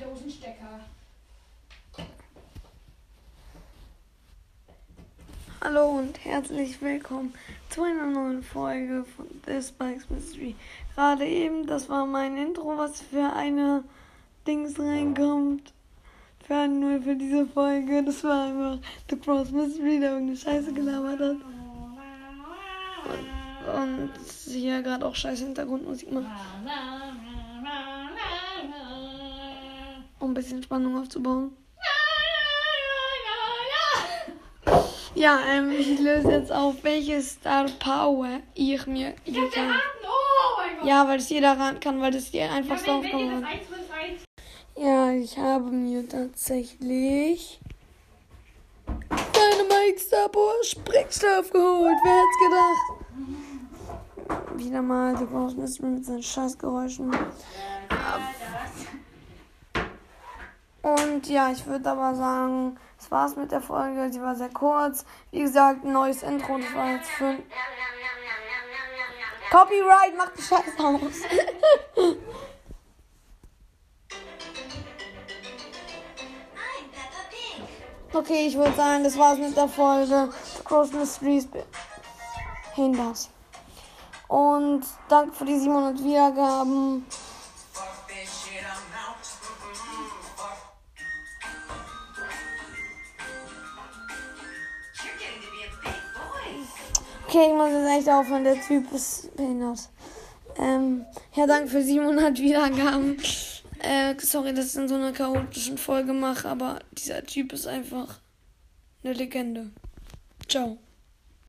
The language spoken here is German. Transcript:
den Stecker. Hallo und herzlich willkommen zu einer neuen Folge von The Spikes Mystery. Gerade eben, das war mein Intro, was für eine Dings reinkommt. Für nur für diese Folge. Das war einfach The Cross Mystery, der irgendeine Scheiße gelabert hat. Und, und hier gerade auch scheiße Hintergrundmusik macht, um ein bisschen Spannung aufzubauen. Ja, ähm, ich löse jetzt auf, welche Star Power ich mir Ich hier kann. geraten! Oh mein Gott! Ja, weil es jeder ran kann, weil das die Ja, einfachste wenn, wenn Aufgabe. 151 Ja, ich habe mir tatsächlich Dynamite Star Power Sprengstoff geholt. Wer hätte gedacht? Wieder mal Gross Mystery mit seinen Scheißgeräuschen. Und ja, ich würde aber sagen, das war's mit der Folge. Die war sehr kurz. Wie gesagt, ein neues Intro. Das war jetzt für. Copyright, macht die Scheiße aus. Okay, ich würde sagen, das war's mit der Folge Cross Mysteries. Hinders. Und danke für die 700 Wiedergaben. Okay, ich muss jetzt echt aufhören, der Typ ist behindert. Ähm, ja, danke für 700 Wiedergaben. Äh, sorry, dass ich in so einer chaotischen Folge mache, aber dieser Typ ist einfach eine Legende. Ciao.